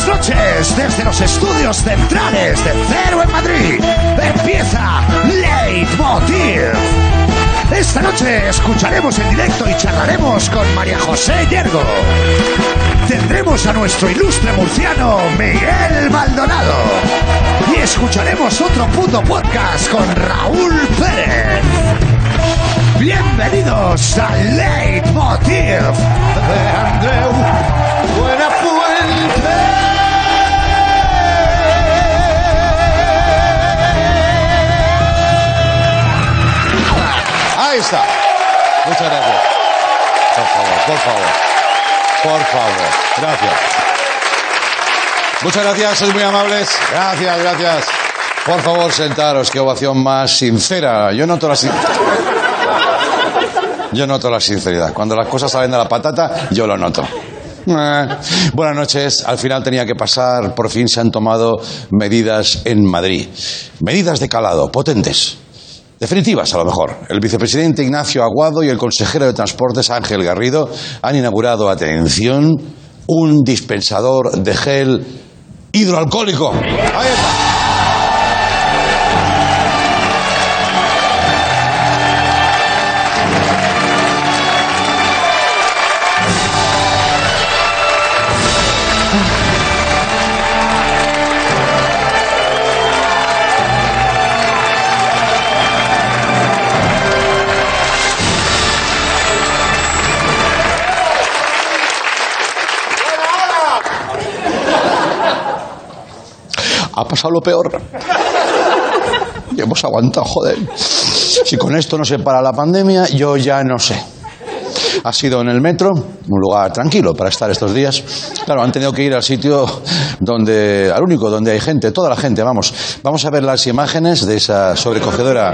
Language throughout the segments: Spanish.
Buenas noches desde los estudios centrales de Cero en Madrid. Empieza Leitmotiv. Esta noche escucharemos en directo y charlaremos con María José Yergo. Tendremos a nuestro ilustre murciano Miguel Maldonado. Y escucharemos otro puto podcast con Raúl Pérez. Bienvenidos a Leitmotiv de Andreu Ahí está. Muchas gracias. Por favor, por favor. Por favor. Gracias. Muchas gracias, sois muy amables. Gracias, gracias. Por favor, sentaros. Qué ovación más sincera. Yo noto la sinceridad. Yo noto la sinceridad. Cuando las cosas salen de la patata, yo lo noto. Eh. Buenas noches. Al final tenía que pasar. Por fin se han tomado medidas en Madrid. Medidas de calado, potentes. Definitivas, a lo mejor. El vicepresidente Ignacio Aguado y el consejero de Transportes Ángel Garrido han inaugurado, atención, un dispensador de gel hidroalcohólico. Ha pasado lo peor. Y hemos aguantado, joder. Si con esto no se para la pandemia, yo ya no sé. Ha sido en el metro, un lugar tranquilo para estar estos días. Claro, han tenido que ir al sitio donde, al único donde hay gente, toda la gente, vamos. Vamos a ver las imágenes de esa sobrecogedora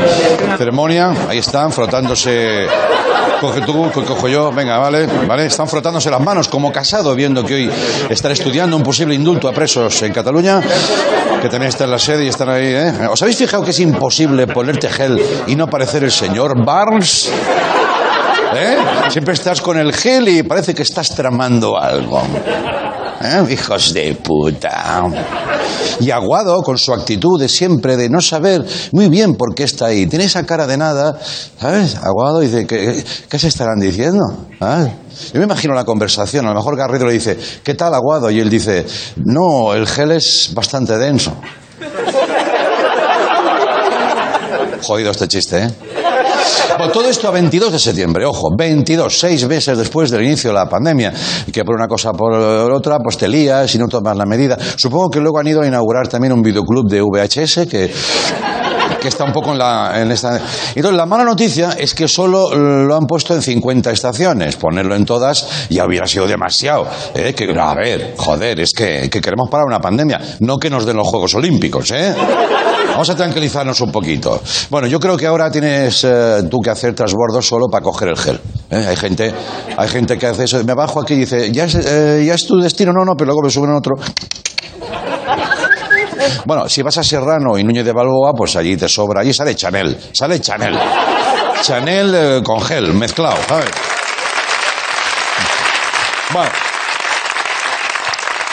ceremonia. Ahí están, frotándose. Coge tú, co- cojo yo, venga, vale, vale. Están frotándose las manos como casado, viendo que hoy están estudiando un posible indulto a presos en Cataluña, que también está en la sede y están ahí, ¿eh? ¿Os habéis fijado que es imposible ponerte gel y no parecer el señor Barnes? ¿Eh? Siempre estás con el gel y parece que estás tramando algo. ¿Eh? Hijos de puta. Y Aguado, con su actitud de siempre, de no saber muy bien por qué está ahí. Tiene esa cara de nada, ¿sabes? Aguado dice, ¿qué, se estarán diciendo? Yo me imagino la conversación. A lo mejor Garrido le dice, ¿qué tal Aguado? Y él dice, no, el gel es bastante denso. Jodido este chiste, ¿eh? Todo esto a 22 de septiembre, ojo, 22, seis meses después del inicio de la pandemia, que por una cosa por otra, pues te lías y no tomas la medida. Supongo que luego han ido a inaugurar también un videoclub de VHS que está un poco en, la, en. Entonces, la mala noticia es que solo lo han puesto en 50 estaciones. Ponerlo en todas ya hubiera sido demasiado. ¿eh? Que, a ver, joder, es que, que queremos parar una pandemia, no que nos den los Juegos Olímpicos, ¿eh? Vamos a tranquilizarnos un poquito. Bueno, yo creo que ahora tienes eh, tú que hacer transbordo solo para coger el gel. ¿eh? Hay gente, hay gente que hace eso. Me bajo aquí y dice, ¿ya es, eh, ya es tu destino? No, no, pero luego me suben otro. Bueno, si vas a Serrano y Núñez de Balboa, pues allí te sobra. Allí sale Chanel. Sale Chanel. Chanel eh, con gel, mezclado, ¿sabes? Bueno.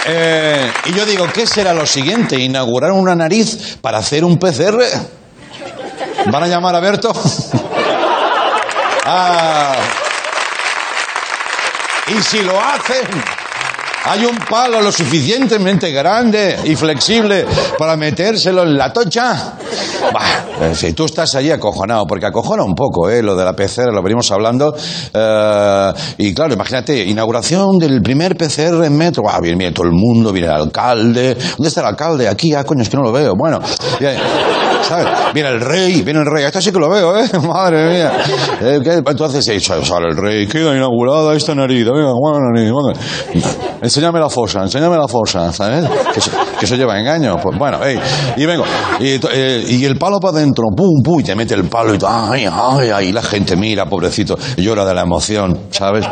Eh, y yo digo, ¿qué será lo siguiente? ¿Inaugurar una nariz para hacer un PCR? ¿Van a llamar a Berto? ah. Y si lo hacen, hay un palo lo suficientemente grande y flexible para metérselo en la tocha. Bah, en fin, tú estás allí acojonado, porque acojona un poco, ¿eh? Lo de la PCR, lo venimos hablando. Eh, y claro, imagínate, inauguración del primer PCR en metro. Ah, viene, todo el mundo, viene el alcalde. ¿Dónde está el alcalde? Aquí, ah, coño, es que no lo veo. Bueno, ¿sabes? El rey, viene el rey. Esto sí que lo veo, ¿eh? Madre mía. Eh. Entonces, eh, sale el rey. Queda inaugurada esta nariz. Enséñame la fosa, enséñame la fosa, ¿sabes? Que eso, lleva engaño. Pues bueno, y vengo. Y, eh, el palo para adentro, pum, pum, y te mete el palo y ay, ay, ay, la gente mira, pobrecito, llora de la emoción, ¿sabes?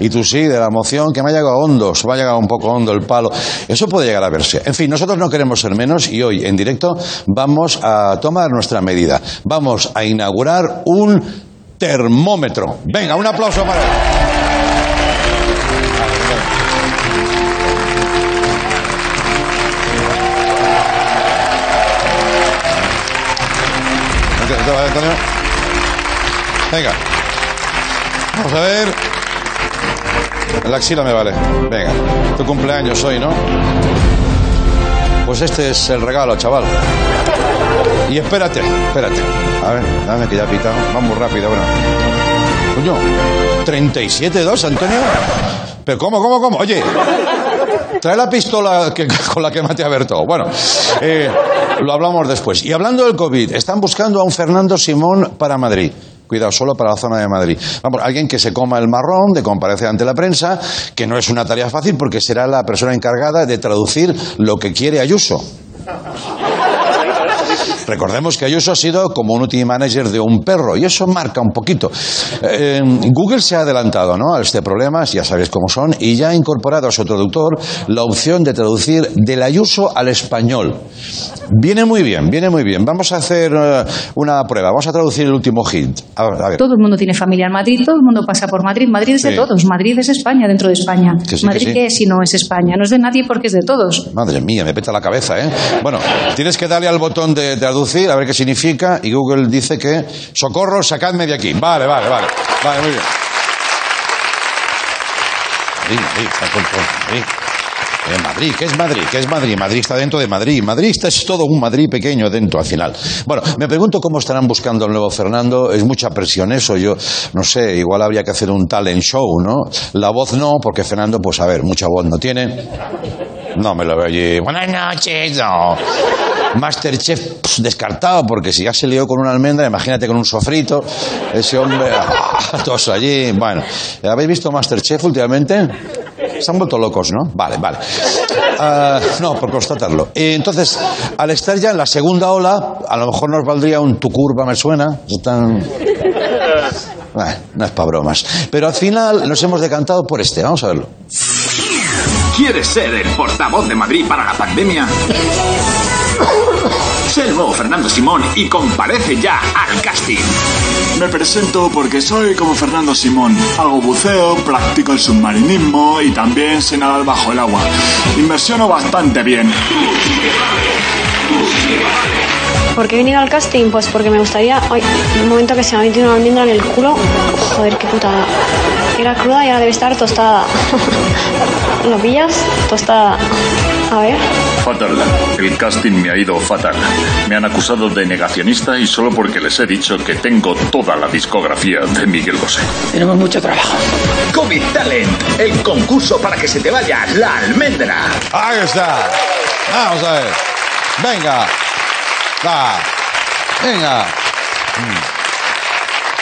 Y tú sí, de la emoción, que me ha llegado hondo, se me ha llegado un poco hondo el palo. Eso puede llegar a verse. En fin, nosotros no queremos ser menos y hoy, en directo, vamos a a tomar nuestra medida. Vamos a inaugurar un termómetro. Venga, un aplauso para él. Venga. Vamos a ver. La axila me vale. Venga. Tu cumpleaños hoy, ¿no? Pues este es el regalo, chaval. Y espérate, espérate. A ver, dame que ya ha pitado. Vamos rápido, bueno. Coño, 37-2, Antonio. Pero ¿cómo, cómo, cómo? Oye, trae la pistola que- con la que mate a Berto. Bueno, eh, lo hablamos después. Y hablando del COVID, están buscando a un Fernando Simón para Madrid. Cuidado, solo para la zona de Madrid. Vamos, alguien que se coma el marrón, de comparecer ante la prensa, que no es una tarea fácil porque será la persona encargada de traducir lo que quiere Ayuso. Recordemos que Ayuso ha sido community manager de un perro y eso marca un poquito. Eh, Google se ha adelantado ¿no? a este problema, ya sabéis cómo son, y ya ha incorporado a su traductor la opción de traducir del Ayuso al español. Viene muy bien, viene muy bien. Vamos a hacer eh, una prueba, vamos a traducir el último hit. A ver, a ver. Todo el mundo tiene familia en Madrid, todo el mundo pasa por Madrid. Madrid es de Sí. todos, Madrid es España dentro de España. Que sí, que Madrid sí. qué es si no es España, no es de nadie porque es de todos. Madre mía, me peta la cabeza, ¿eh? Bueno, tienes que darle al botón de a ver qué significa, y Google dice que, socorro, sacadme de aquí. Vale, vale, vale. Vale, muy bien. Madrid, Madrid, está con Madrid. Eh, Madrid, ¿qué es Madrid? ¿Qué es Madrid? Madrid está dentro de Madrid. Madrid está, es todo un Madrid pequeño dentro al final. Bueno, me pregunto cómo estarán buscando al nuevo Fernando. Es mucha presión eso. Yo no sé, igual habría que hacer un talent show, ¿no? La voz no, porque Fernando, pues a ver, mucha voz no tiene. No me lo veo allí. Buenas noches, no. Masterchef descartado, porque si ya se lió con una almendra, imagínate con un sofrito. Ese hombre, ah, todos allí. Bueno, ¿habéis visto Masterchef últimamente? Se han vuelto locos, ¿no? Vale, vale. Ah, no, por constatarlo. Entonces, al estar ya en la segunda ola, a lo mejor nos valdría un tu curva, me suena. No es para bromas. Pero al final nos hemos decantado por este. Vamos a verlo. ¿Quieres ser el portavoz de Madrid para la pandemia? Sé el nuevo Fernando Simón y comparece ya al casting. Me presento porque soy como Fernando Simón. Hago buceo, practico el submarinismo y también sé nadar bajo el agua. Inversiono bastante bien. ¿Por qué he venido al casting? Pues porque me gustaría. Ay, un momento que se me ha metido una almendra en el culo. Joder, qué putada. Era cruda y ahora debe estar tostada. ¿Lo pillas? Tostada. A ver. Fatal. El casting me ha ido fatal. Me han acusado de negacionista y solo porque les he dicho que tengo toda la discografía de Miguel Bosé. Tenemos mucho trabajo. COVID Talent, el concurso para que se te vaya la almendra. Ahí está. Vamos a ver. Venga. Va. Venga. Mm.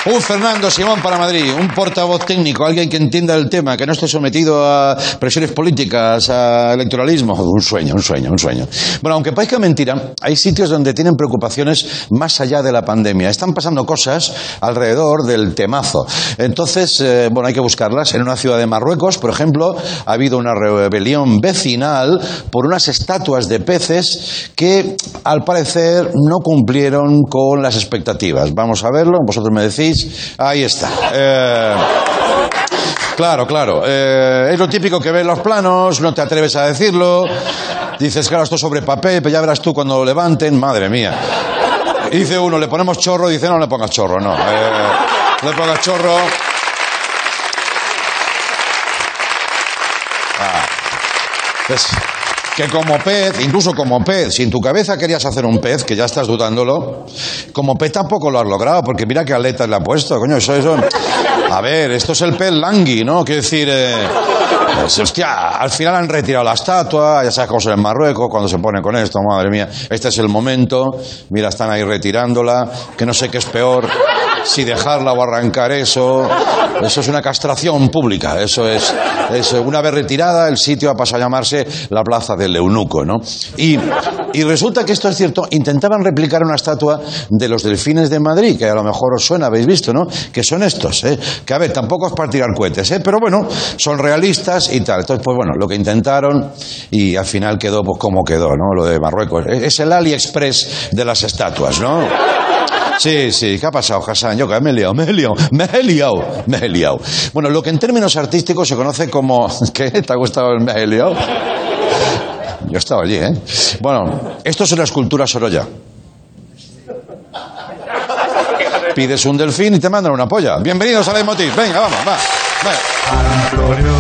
Un Fernando Simón para Madrid, un portavoz técnico, alguien que entienda el tema, que no esté sometido a presiones políticas, a electoralismo. Un sueño, un sueño, un sueño. Bueno, aunque parezca mentira, hay sitios donde tienen preocupaciones más allá de la pandemia. Están pasando cosas alrededor del temazo. Entonces, eh, bueno, hay que buscarlas. En una ciudad de Marruecos, por ejemplo, ha habido una rebelión vecinal por unas estatuas de peces que, al parecer, no cumplieron con las expectativas. Vamos a verlo, vosotros me decís. Ahí está. Eh, Claro, claro. Eh, es lo típico que ves los planos, no te atreves a decirlo. Dices, claro, esto es sobre papel, pero ya verás tú cuando lo levanten. Madre mía. Dice uno, le ponemos chorro, dice, no le pongas chorro, no. Eh, no le pongas chorro. Ah. Pues, que como pez, incluso como pez, si en tu cabeza querías hacer un pez, que ya estás dudándolo, como pez tampoco lo has logrado, porque mira qué aletas le ha puesto, coño, eso, eso. A ver, esto es el pez langui, ¿no? Quiero decir, eh, pues, hostia, al final han retirado la estatua, ya sabes cómo en Marruecos cuando se pone con esto, madre mía, este es el momento, mira, están ahí retirándola, que no sé qué es peor, si dejarla o arrancar eso, eso es una castración pública, eso es, es una vez retirada, el sitio ha pasado a llamarse la Plaza del Eunuco, ¿no? Y, y resulta que esto es cierto, intentaban replicar una estatua de los delfines de Madrid, que a lo mejor os suena, habéis visto, ¿no? Que son estos, ¿eh? Que a ver, tampoco es para tirar cohetes, ¿eh? Pero bueno, son realistas y tal. Entonces, pues bueno, lo que intentaron y al final quedó pues como quedó, ¿no? Lo de Marruecos. Es el AliExpress de las estatuas, ¿no? Sí, sí, ¿qué ha pasado, Hassan? Yo que me he liado, me he liado, me he liado, me he liado. Bueno, lo que en términos artísticos se conoce como... ¿Qué? ¿Te ha gustado el me he liado? Yo estaba allí, ¿eh? Bueno, esto es una escultura Sorolla. pides un delfín y te mandan una polla. Bienvenidos a Leitmotiv. Venga, vamos, va. va. Antonio.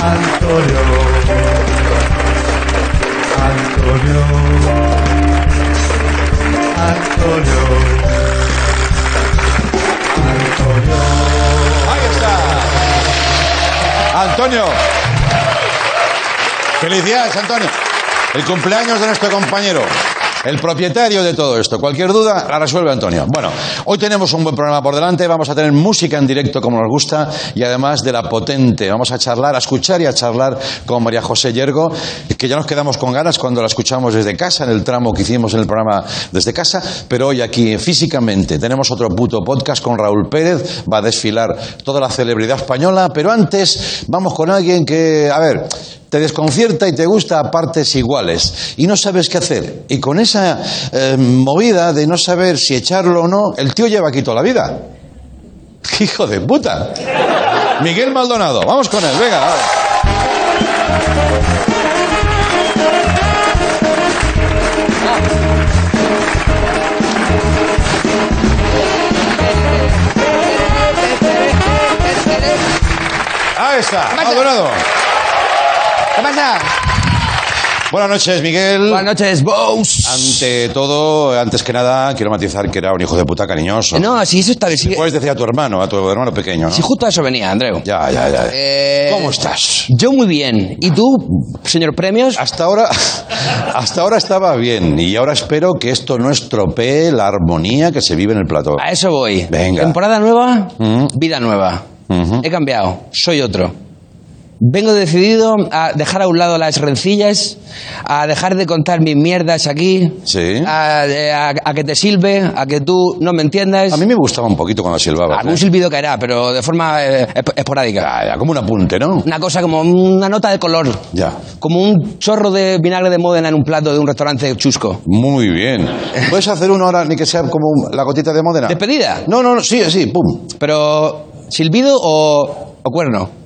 Antonio. Antonio. Antonio. Antonio. Ahí está. Antonio. Felicidades, Antonio. El cumpleaños de nuestro compañero. El propietario de todo esto. Cualquier duda la resuelve Antonio. Bueno, hoy tenemos un buen programa por delante. Vamos a tener música en directo como nos gusta y además de la potente. Vamos a charlar, a escuchar y a charlar con María José Yergo, que ya nos quedamos con ganas cuando la escuchamos desde casa, en el tramo que hicimos en el programa desde casa. Pero hoy aquí físicamente tenemos otro puto podcast con Raúl Pérez. Va a desfilar toda la celebridad española. Pero antes vamos con alguien que, a ver, te desconcierta y te gusta a partes iguales y no sabes qué hacer. Y con esa eh, movida de no saber si echarlo o no, el tío lleva aquí toda la vida. ¡Hijo de puta! Miguel Maldonado, vamos con él, venga. va. Ahí está, Maldonado. ¿Qué pasa? Buenas noches, Miguel. Buenas noches, Bows. Ante todo, antes que nada, quiero matizar que era un hijo de puta cariñoso. No, si eso está bien. Si, Puedes decir a tu hermano, a tu hermano pequeño, ¿no? si justo a eso venía, Andreu. Ya, ya, ya. Eh, ¿Cómo estás? Yo muy bien. ¿Y tú, señor Premios? Hasta ahora, hasta ahora estaba bien y ahora espero que esto no estropee la armonía que se vive en el plató. A eso voy. Venga. Temporada nueva, Mm. vida nueva. Ujú. He cambiado, soy otro. Vengo decidido a dejar a un lado las rencillas, a dejar de contar mis mierdas aquí, Sí. a, a- a que te silbe, a que tú no me entiendas. A mí me gustaba un poquito cuando silbaba. Algún silbido caerá, pero de forma eh, esp- esporádica. Ya, ya, como un apunte, ¿no? Una cosa como una nota de color. Ya. Como un chorro de vinagre de Módena en un plato de un restaurante chusco. Muy bien. ¿Puedes hacer uno ahora, ni que sea como la gotita de Módena? ¿Despedida? No, no, no, sí, sí, pum. Pero, ¿silbido o, o cuerno?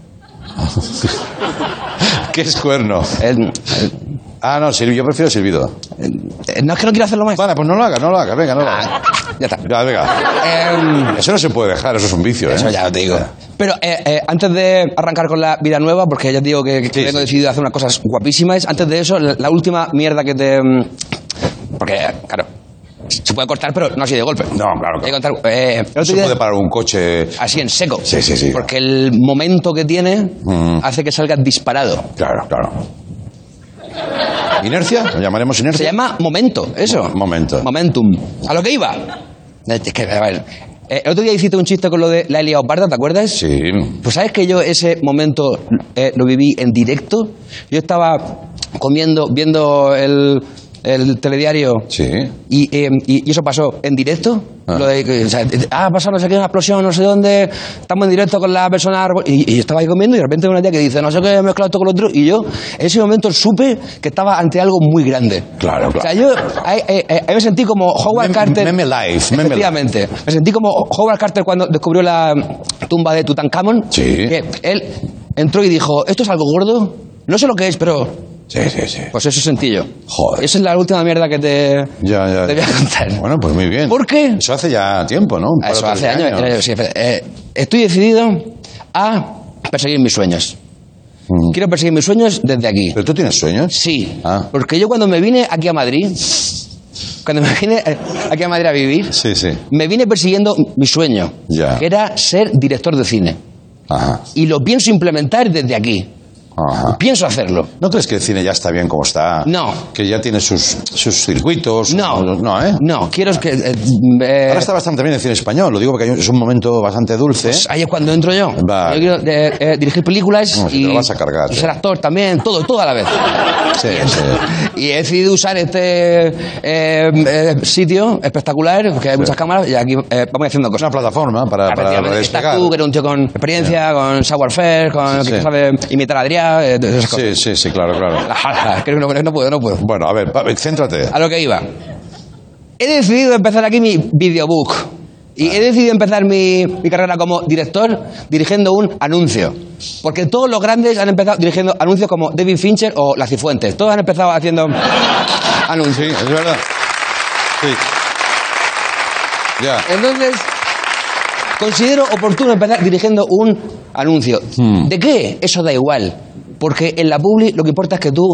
¿Qué es cuerno? Ah, no, yo prefiero silbido. eh, no es que no quiero hacerlo más. Vale, pues no lo hagas, no lo hagas, venga, no lo hagas. Ah, ya está. Ya, venga. Em, Eso no se puede dejar, eso es un vicio, ¿eh? Eso ya te digo. Pero eh, eh, antes de arrancar con la vida nueva, porque ya te digo que, que Sí, tengo sí. decidido hacer unas cosas guapísimas, antes de eso, la, la última mierda que te... mm, Porque, claro, se puede cortar, pero no así de golpe. No, claro, Hay que eh, No se puede parar un coche. Así en seco. Sí, sí, sí. Porque el momento que tiene Mm. hace que salga disparado. Claro, claro. ¿Inercia? ¿Lo llamaremos inercia? Se llama momento, eso. Mo- momento. Momentum. A lo que iba. Es que, a ver, eh, el otro día hiciste un chiste con lo de la Elia ¿te acuerdas? Sí. Pues sabes que yo ese momento eh, lo viví en directo. Yo estaba comiendo, viendo el, el telediario Sí. y, eh, y- y eso pasó en directo. Ah. Lo de o sea, ah, ha pasado no sé qué, una explosión, no sé dónde. Estamos en directo con la persona. Y, y yo estaba ahí comiendo y de repente una tía que dice, no sé qué, he mezclado esto con lo otro. Y yo, en ese momento supe que estaba ante algo muy grande. Claro, O sea, claro. yo ahí, ahí- ahí me sentí como Howard Carter. meme life, meme Efectivamente. Me sentí como Howard Carter cuando descubrió la tumba de Tutankamón. Sí. Que él entró y dijo, ¿esto es algo gordo? No sé lo que es, pero... Sí, sí, sí. Pues eso sentí yo. Joder. Esa es la última mierda que te, Ya, ya. te voy a contar. Bueno, pues muy bien. ¿Por qué? Eso hace ya tiempo, ¿no Un Eso hace años. eh, sí, eh, estoy decidido a perseguir mis sueños. Mm. Quiero perseguir mis sueños desde aquí. ¿Pero tú tienes sueños? Sí. Ah. Porque yo cuando me vine aquí a Madrid, cuando me vine eh, aquí a Madrid a vivir, Sí, sí. me vine persiguiendo mi sueño, Ya. que era ser director de cine. Ajá. Y lo pienso implementar desde aquí. Ajá. Pienso hacerlo. ¿No crees que el cine ya está bien como está? No. Que ya tiene sus, sus circuitos. No. No, ¿eh? No, quiero que... eh, eh, Ahora está bastante bien el cine español, lo digo porque es un momento bastante dulce. pues ahí es cuando entro yo. Yo quiero eh, eh, dirigir películas No, y, te lo vas a cargar, y sí. ser actor también, todo, todo a la vez. Sí, sí. Y he decidido usar este eh, eh, sitio espectacular, que hay muchas cámaras, y aquí vamos haciendo cosas. una plataforma para, para Efectivamente. Estás tú, que eres un tío con experiencia, con savoir-faire, con Sí, que sí. sabe imitar a Adrián, eh, todas esas cosas. Sí, sí, sí, claro, claro. Creo que no, no puedo, no puedo. Bueno, a ver, céntrate. A lo que iba. He decidido empezar aquí mi videobook. Y he decidido empezar mi, mi carrera como director dirigiendo un anuncio. Porque todos los grandes han empezado dirigiendo anuncios como David Fincher o La Cifuentes. Todos han empezado haciendo Sí, anuncios. es verdad. Sí. Ya. Entonces, considero oportuno empezar dirigiendo un anuncio. Hmm. ¿De qué? Eso da igual. Porque en la publi lo que importa es que tú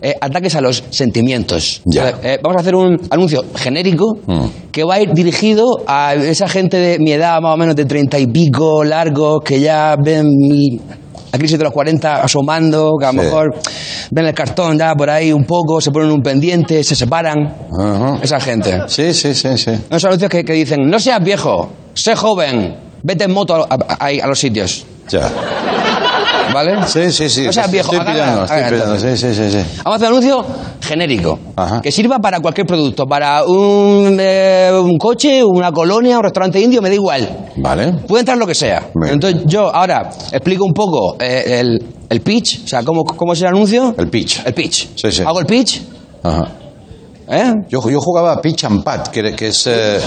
eh, ataques a los sentimientos. Ya. Eh, vamos a hacer un anuncio genérico Hmm. que va a ir dirigido a esa gente de mi edad, más o menos de treinta y pico, largos, que ya ven la crisis de los 40 asomando, que a lo Sí. mejor ven el cartón ya por ahí un poco, se ponen un pendiente, se separan. Ajá. Esa gente. Sí, sí, sí, sí. Unos anuncios que, que dicen, no seas viejo, sé joven, vete en moto a, a- a- a los sitios. Ya. ¿Vale? Sí, sí, sí. No seas viejo. Estoy pillando, estoy pillando. Sí, sí, sí, sí. Vamos a hacer un anuncio genérico, Ajá. que sirva para cualquier producto, para un, eh, un coche, una colonia, un restaurante indio, me da igual. Vale. Puede entrar lo que sea. Bien. Entonces yo ahora explico un poco eh, el, el pitch, o sea, cómo, cómo es el anuncio. El pitch. El pitch. Sí, sí. Hago el pitch, Ajá. ¿Eh? Yo, yo jugaba pitch and pat, que, que es... eh,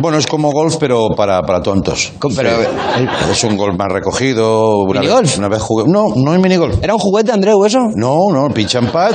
bueno, es como golf, pero para, para tontos. Pero- Sí. Es un golf más recogido. Una ¿Minigolf? Vez, una vez jugué... No, no es minigolf. ¿Era un juguete, Andreu, eso? No, no, pitch and pat,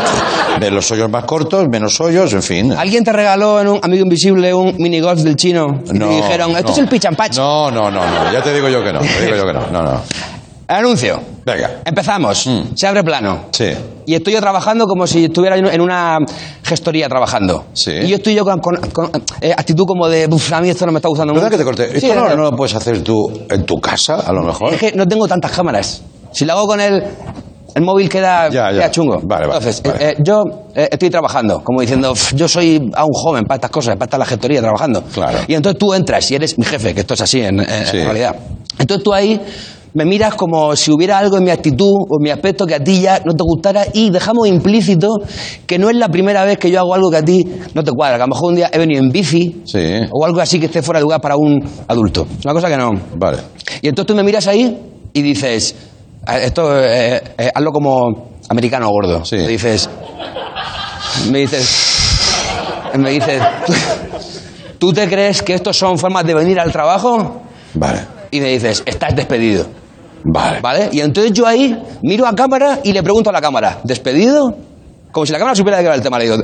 de los hoyos más cortos, menos hoyos, en fin. ¿Alguien te regaló en un amigo invisible un minigolf del chino? Y te dijeron, esto no. es el pitch and patch. No, no, no, no, ya te digo yo que no, te digo yo que no, no, no. Anuncio. Venga, Empezamos. Mm. Se abre plano. sí, Y estoy yo trabajando como si estuviera en una gestoría trabajando. Sí. Y yo estoy yo con, con- con, eh, actitud como de, "Uf, a mí esto no me está gustando ¿verdad mucho. que te corté? Sí, ¿Esto no, lo puedes hacer tú en tu casa, a lo mejor? Es que no tengo tantas cámaras. Si lo hago con el, el móvil queda, Ya, ya. queda chungo. Vale, vale, Entonces, vale. eh, eh, yo eh, estoy trabajando, como diciendo, "Uf, yo soy aún joven para estas cosas, para estar en la gestoría trabajando. Claro. Y entonces tú entras y eres mi jefe, que esto es así en, en- Sí. en realidad. Entonces tú ahí me miras como si hubiera algo en mi actitud o en mi aspecto que a ti ya no te gustara y dejamos implícito que no es la primera vez que yo hago algo que a ti no te cuadra. Que a lo mejor un día he venido en bici Sí. o algo así que esté fuera de lugar para un adulto. Es una cosa que no. Vale. Y entonces tú me miras ahí y dices, eh, esto, eh, eh, hazlo como americano gordo. Sí. Me dices, me dices, me dices, ¿tú, tú te crees que estos son formas de venir al trabajo? Vale. Y me dices, estás despedido. Vale. ¿Vale? Y entonces yo ahí miro a cámara y le pregunto a la cámara, ¿despedido? Como si la cámara supiera de qué era el tema. Le digo,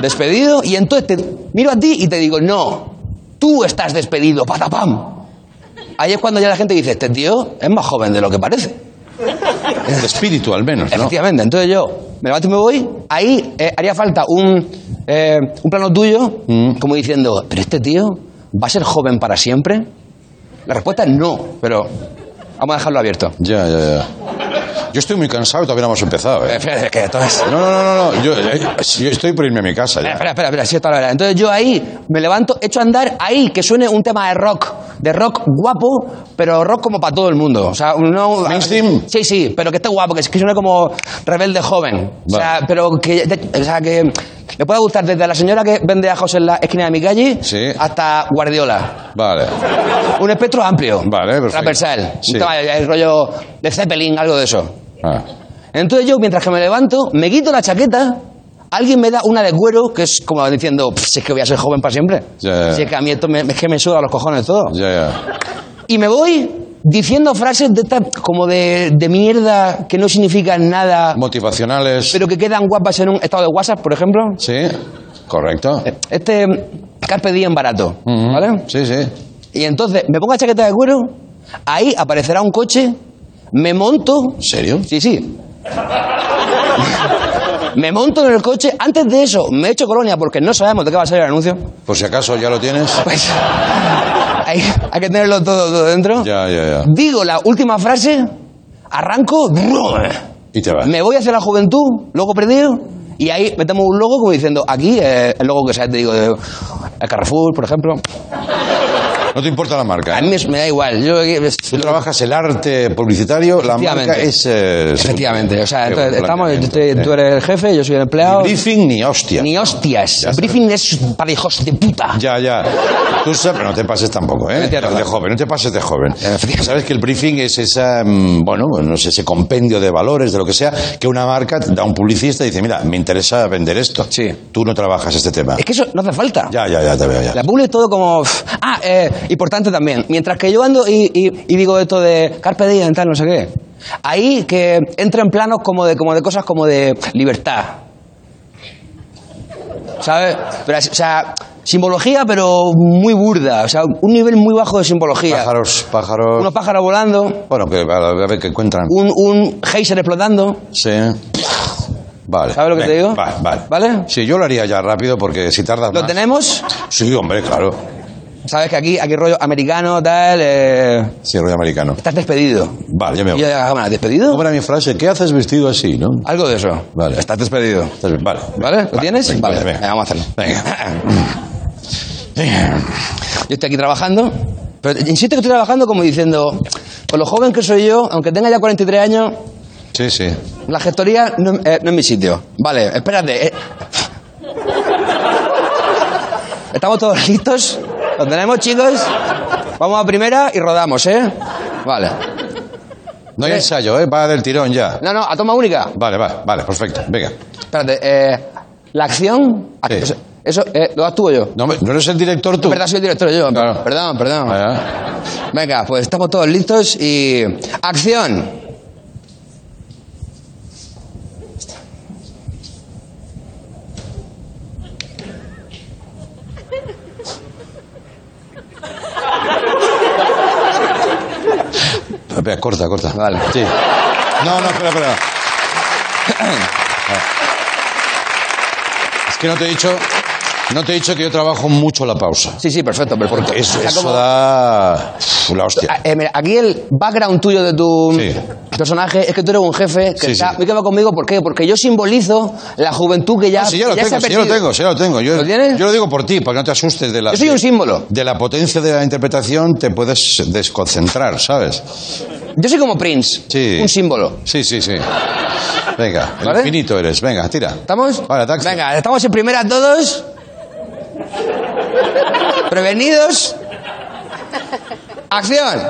¿despedido? Y entonces te miro a ti y te digo, no, tú estás despedido, patapam. Ahí es cuando ya la gente dice, este tío es más joven de lo que parece. El espíritu, al menos, ¿no? Efectivamente. Entonces yo me levanto y me voy. Ahí eh, haría falta un, eh, un plano tuyo, Mm. como diciendo, ¿pero este tío va a ser joven para siempre? La respuesta es no, pero vamos a dejarlo abierto. Ya, ya, ya. Yo estoy muy cansado y todavía no hemos empezado, ¿eh? Espera, que No, no, no, no, no. Yo, eh, yo estoy por irme a mi casa ya. Espera, espera, espera, sí, está la verdad. Entonces yo ahí me levanto, echo a andar ahí, que suene un tema de rock, de rock guapo, pero rock como para todo el mundo. O sea, no... ¿Mainstream? Sí, sí, pero que esté guapo, que, que suene como rebelde joven. O sea, pero que, de- o sea, que me pueda gustar desde la señora que vende ajos en la esquina de mi calle Sí. hasta Guardiola. Vale. Un espectro amplio. Vale, perfecto. Transversal. Sí. Un tema, el rollo de Zeppelin, algo de eso. Ah. Entonces yo, mientras que me levanto, me quito la chaqueta, alguien me da una de cuero, que es como diciendo, "Pff, si es que voy a ser joven para siempre. Ya. Si es que a mí esto me, es que me suda los cojones todo. Y me voy diciendo frases de esta, como de, de mierda que no significan nada, Motivacionales. pero que quedan guapas en un estado de WhatsApp, por ejemplo. Sí, correcto. Este Carpe Diem barato, Ujú. ¿vale? Sí, sí. Y entonces me pongo la chaqueta de cuero, ahí aparecerá un coche, me monto, ¿En serio? Sí, sí. Me monto en el coche. Antes de eso, me echo colonia porque no sabemos de qué va a salir el anuncio. Por si acaso ya lo tienes. Pues hay, hay que tenerlo todo, todo dentro. Ya, ya, ya. Digo la última frase, arranco, Y te vas. me voy hacia la juventud, logo perdido, y ahí metemos un logo como diciendo, aquí, eh, el logo que sea, te digo, de el Carrefour, por ejemplo. No te importa la marca. A ¿eh? mí me, me da igual. Yo, Tú trabajas el arte publicitario, la marca es... eh, Efectivamente. O sea, entonces, estamos, eh. tú eres el jefe, yo soy el empleado. Ni briefing ni hostia. Ni hostias. El briefing es para hijos de puta. Ya, ya. Tú sabes, pero no te pases tampoco, ¿eh? No. De joven, no te pases de joven. Sabes que el briefing es esa, mm, bueno, no sé, ese compendio de valores, de lo que sea, que una marca da a un publicista y dice, mira, me interesa vender esto. Sí. Tú no trabajas este tema. Es que eso no hace falta. Ya, ya, ya, te veo ya. La publi es todo como... Ah, eh, importante también. Mientras que yo ando y, y- y digo esto de Carpe Diem, tal, no sé qué. Ahí que entra en planos como de, como de cosas como de libertad. ¿Sabes? Pero, o sea, simbología, pero muy burda. O sea, un nivel muy bajo de simbología. Pájaros, pájaros. Unos pájaros volando, Bueno, que a ver qué encuentran. un, un geyser explotando. Sí. Vale. ¿Sabes lo que te digo? Vale, vale. ¿Vale? Sí, yo lo haría ya rápido porque si tardas ¿Lo más. tenemos? Sí, hombre, claro. Sabes que aquí, aquí rollo americano, tal. eh, Sí, rollo americano. estás despedido. Vale, ya me Y voy. yo, bueno, ¿despedido? ¿Cómo era mi frase? ¿Qué haces vestido así, no? Algo de eso. Vale. Estás despedido. Estás bien, Vale. ¿Vale? ¿Lo tienes? venga, vale, venga. venga, vamos a hacerlo. Venga. Yo estoy aquí trabajando, pero insisto que estoy trabajando como diciendo, con lo joven que soy yo, aunque tenga ya 43 años, Sí, sí. la gestoría no, eh, no es mi sitio. Vale, espérate. eh. ¿Estamos todos listos? ¿Lo tenemos, chicos? Vamos a primera y rodamos, ¿eh? Vale. No hay Eh. ensayo, ¿eh? Va del tirón ya. No, no, a toma única. Vale, vale, vale, perfecto. Venga. Espérate, eh, la acción... Sí. Eso, eso, eh, lo actúo yo. No, ¿no eres el director tú? Verdad, soy el director yo. Claro. Perdón, perdón. Venga, pues estamos todos listos y... ¡Acción! Corta, corta. Vale. Sí. No, no, espera, espera. Es que no te he dicho... No te he dicho que yo trabajo mucho la pausa. Sí, sí, perfecto, perfecto. Eso, O sea, eso como- da... Uf, la hostia. Eh, mira, aquí el background tuyo de tu Sí. personaje es que tú eres un jefe que Sí, está sí. muy quedado conmigo. ¿Por qué? Porque yo simbolizo la juventud que ya, sí, ya lo se tengo, ha sí, ya lo perdido. tengo, ya lo tengo. Yo, ¿Lo tienes? yo lo digo por ti, para que no te asustes de la... Yo soy un símbolo. De la potencia de la interpretación te puedes desconcentrar, ¿sabes? Yo soy como Prince, Sí. un símbolo. Sí, sí, sí. Venga, el ¿Vale? infinito eres. Venga, tira. ¿Estamos? Taxi. Venga, estamos en primera todos. Prevenidos. Acción.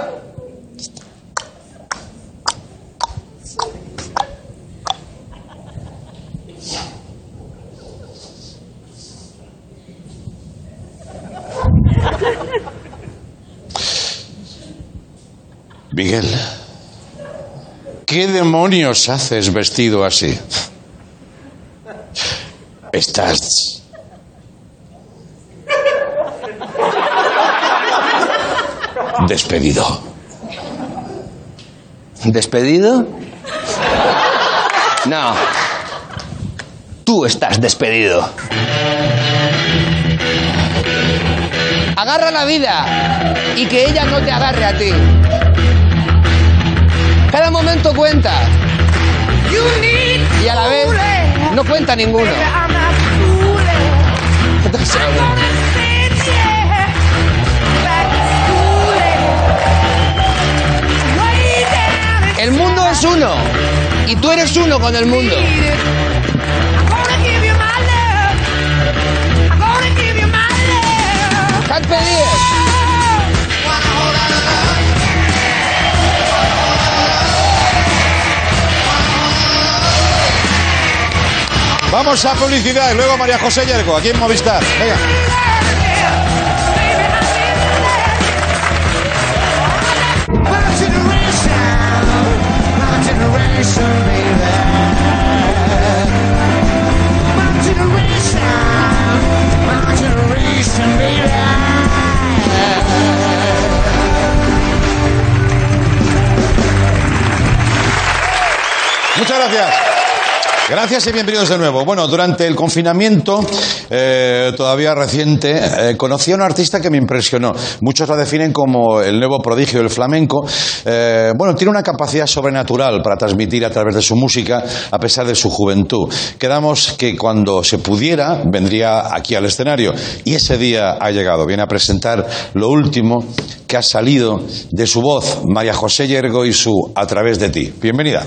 Miguel, ¿qué demonios haces vestido así? Estás... Despedido. ¿Despedido? No. Tú estás despedido. Agarra la vida y que ella no te agarre a ti. Cada momento cuenta. Y a la vez no cuenta ninguno. El mundo es uno y tú eres uno con el mundo. Carpe diem. Vamos a publicidad y luego María José Yergo, aquí en Movistar. Venga. Muchas gracias. Gracias y bienvenidos de nuevo. Bueno, durante el confinamiento, eh, todavía reciente, eh, conocí a un artista que me impresionó. Muchos la definen como el nuevo prodigio del flamenco. Eh, bueno, tiene una capacidad sobrenatural para transmitir a través de su música, a pesar de su juventud. Quedamos que cuando se pudiera, vendría aquí al escenario. Y ese día ha llegado. Viene a presentar lo último que ha salido de su voz, María José Yergo y su A través de ti. Bienvenida.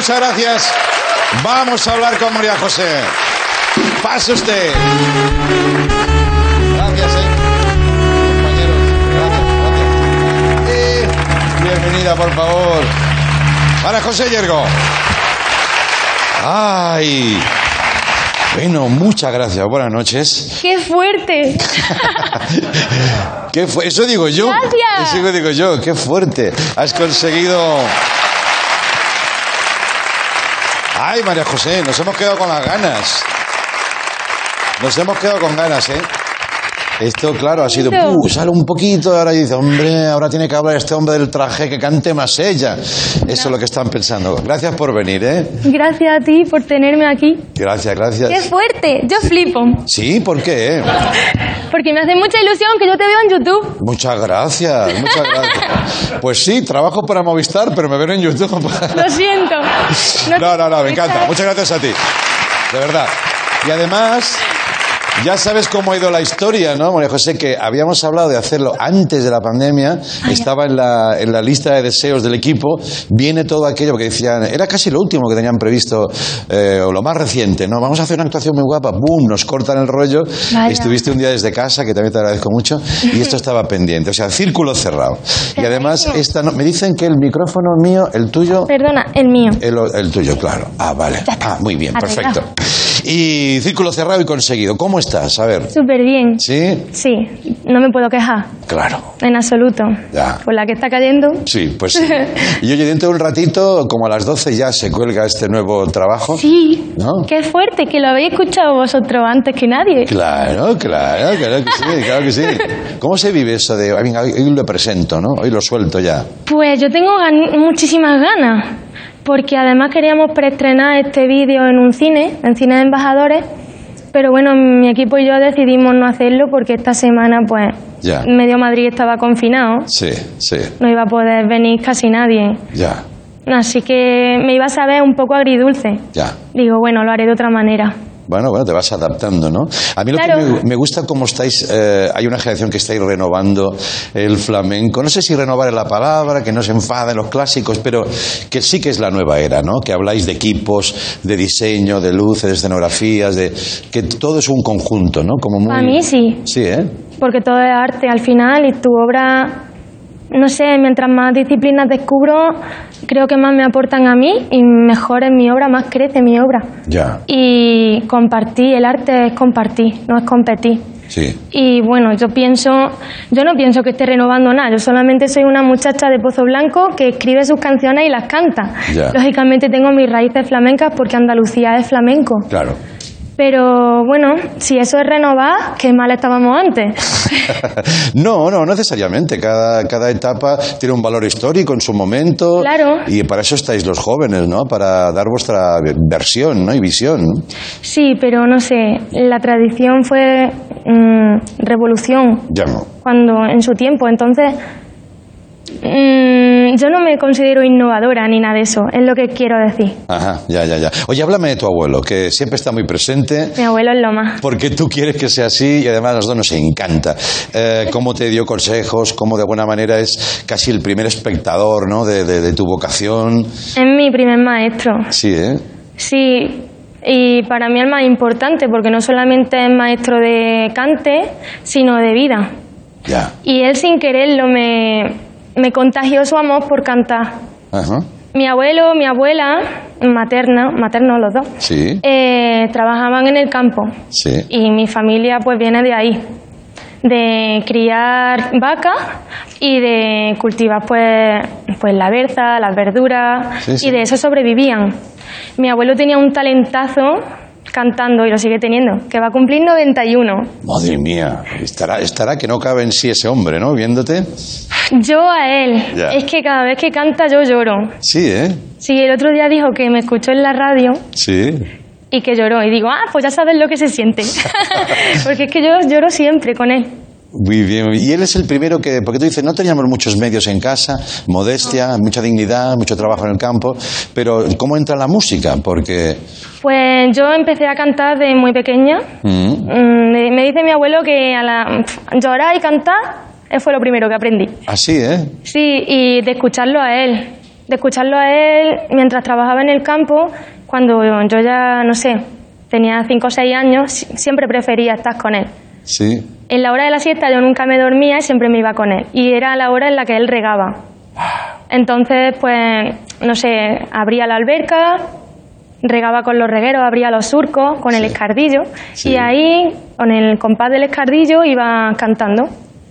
Muchas gracias. Vamos a hablar con María José. Pase usted. Gracias, eh. Compañeros, gracias, gracias. Eh, bienvenida, por favor. María José Yergo. Ay. Bueno, muchas gracias. Buenas noches. ¡Qué fuerte! ¿Qué fue? Eso digo yo. Gracias. Eso digo yo. Qué fuerte. Has conseguido. Ay, María José, nos hemos quedado con las ganas. Nos hemos quedado con ganas, ¿eh? Esto, claro, ha sido. Uh, sale un poquito, ahora dice, hombre, ahora tiene que hablar este hombre del traje, que cante más ella. Eso es lo que están pensando. Gracias por venir, ¿eh? Gracias a ti por tenerme aquí. Gracias, ¡Qué gracias. fuerte! Yo flipo. Sí, ¿por qué? Porque me hace mucha ilusión que yo te veo en YouTube. Muchas gracias, muchas gracias. Pues sí, trabajo para Movistar, pero me ven en YouTube. Lo siento. No, no, no, me encanta. Muchas gracias a ti. De verdad. Y además, ya sabes cómo ha ido la historia, ¿no, María José? Que habíamos hablado de hacerlo antes de la pandemia. Estaba en la, en la lista de deseos del equipo. Viene todo aquello que decían, era casi lo último que tenían previsto, eh, o lo más reciente, ¿no? Vamos a hacer una actuación muy guapa. ¡Bum! Nos cortan el rollo. Vaya. Estuviste un día desde casa, que también te agradezco mucho. Y esto estaba pendiente. O sea, círculo cerrado. Y además, esta no- me dicen que el micrófono mío, el tuyo, Perdona, el mío. el, el tuyo, claro. Ah, vale. Ah, muy bien, perfecto. Y círculo cerrado y conseguido. ¿Cómo estás? A ver. Súper bien. ¿Sí? Sí, no me puedo quejar. Claro. En absoluto. Ya. Por la que está cayendo. Sí, pues sí. Y oye, dentro de un ratito, como a las 12 ya se cuelga este nuevo trabajo. Sí. ¿No? Qué fuerte, que lo habéis escuchado vosotros antes que nadie. Claro, claro, claro que sí, claro que sí. ¿Cómo se vive eso de, "Ah, venga, hoy, hoy lo presento, ¿no? Hoy lo suelto ya? Pues yo tengo gan- muchísimas ganas, porque además queríamos preestrenar este vídeo en un cine, en Cine de Embajadores, pero bueno, mi equipo y yo decidimos no hacerlo porque esta semana pues Ya. medio Madrid estaba confinado, Sí, sí, no iba a poder venir casi nadie, ya, así que me iba a saber un poco agridulce. ya. Digo, bueno, lo haré de otra manera. Bueno, bueno, te vas adaptando, ¿no? A mí lo que me, me gusta cómo estáis, eh, hay una generación que estáis renovando el flamenco. No sé si renovar es la palabra, que no se enfaden los clásicos, pero que sí que es la nueva era, ¿no? Que habláis de equipos, de diseño, de luces, de escenografías, de que todo es un conjunto, ¿no? Como muy... Para mí sí, Sí, ¿eh? porque todo es arte al final y tu obra, no sé, mientras más disciplinas descubro, creo que más me aportan a mí y mejor es mi obra, más crece mi obra. Ya, Y compartir, el arte es compartir, no es competir. sí. Y bueno, yo pienso, yo no pienso que esté renovando nada, yo solamente soy una muchacha de Pozo Blanco que escribe sus canciones y las canta. Ya. Lógicamente tengo mis raíces flamencas porque Andalucía es flamenco. Claro. Pero bueno, si eso es renovar, qué mal estábamos antes. no, no, no necesariamente. Cada, cada etapa tiene un valor histórico en su momento. Claro. Y para eso estáis los jóvenes, ¿no? Para dar vuestra versión, ¿no? Y visión. ¿no? Sí, pero no sé, la tradición fue mm, revolución Ya no. cuando en su tiempo, entonces mm, yo no me considero innovadora ni nada de eso, es lo que quiero decir. Ajá, ya, ya, ya. Oye, háblame de tu abuelo, que siempre está muy presente. Mi abuelo es lo más. Porque tú quieres que sea así y además a los dos nos encanta. Eh, cómo te dio consejos, cómo de alguna manera es casi el primer espectador ¿no? de, de- de tu vocación. Es mi primer maestro. Sí, ¿eh? Sí, y para mí el más importante, porque no solamente es maestro de cante, sino de vida. Ya. Y él sin quererlo me, me contagió su amor por cantar. Ajá. Mi abuelo, mi abuela, materna, maternos los dos, Sí, eh, trabajaban en el campo. sí. Y mi familia pues viene de ahí, de criar vacas y de cultivar pues, pues la berza, las verduras sí. y de eso sobrevivían. Mi abuelo tenía un talentazo cantando y lo sigue teniendo, que va a cumplir 91. Madre mía, estará, estará que no cabe en sí ese hombre, ¿no? Viéndote. Yo a él, Ya. es que cada vez que canta yo lloro. Sí, ¿eh? Sí, el otro día dijo que me escuchó en la radio Sí. y que lloró. Y digo, ah, pues ya sabes lo que se siente. Porque es que yo lloro siempre con él. Muy bien. Y él es el primero que, porque tú dices, no teníamos muchos medios en casa, modestia, mucha dignidad, mucho trabajo en el campo, pero ¿cómo entra la música? Porque... Pues yo empecé a cantar de muy pequeña. mm, Mm, Me dice mi abuelo que a la, llorar y cantar fue lo primero que aprendí. así, ¿eh? Sí, y de escucharlo a él. de escucharlo a él mientras trabajaba en el campo, cuando yo ya, no sé, tenía 5 o 6 años, si- siempre prefería estar con él. Sí. En la hora de la siesta yo nunca me dormía y siempre me iba con él. Y era la hora en la que él regaba. Entonces, pues, no sé, abría la alberca, regaba con los regueros, abría los surcos con el escardillo. Sí. Y ahí, con el compás del escardillo, iba cantando.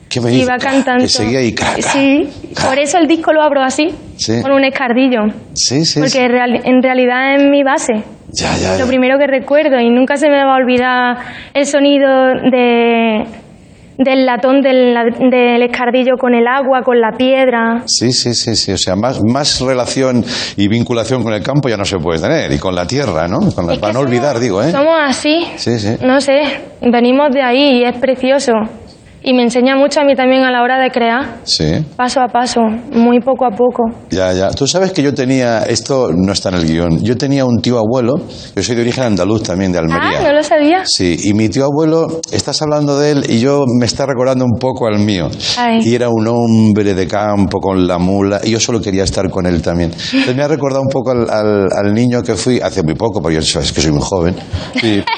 ¿Qué me? Iba cantando. Que seguía ahí. Sí, por eso el disco lo abro así, Sí. con un escardillo. Sí, sí. Porque en realidad es mi base. Ya, ya, ya. Lo primero que recuerdo y nunca se me va a olvidar el sonido de, del latón del, del escardillo con el agua, con la piedra. Sí, sí, sí, sí. O sea, más, más relación y vinculación con el campo ya no se puede tener. Y con la tierra, ¿no? Con la- para no olvidar, digo, ¿eh? Somos así. Sí, sí. No sé, venimos de ahí y es precioso. Y me enseña mucho a mí también a la hora de crear, Sí. paso a paso, muy poco a poco. Ya, ya. Tú sabes que yo tenía, esto no está en el guion, yo tenía un tío abuelo, yo soy de origen andaluz también, de Almería. Ah, no lo sabía. Sí, y mi tío abuelo, estás hablando de él y yo me está recordando un poco al mío. Ay. Y era un hombre de campo con la mula y yo solo quería estar con él también. Entonces me ha recordado un poco al, al- al niño que fui hace muy poco, porque yo sabes que soy muy joven. Sí.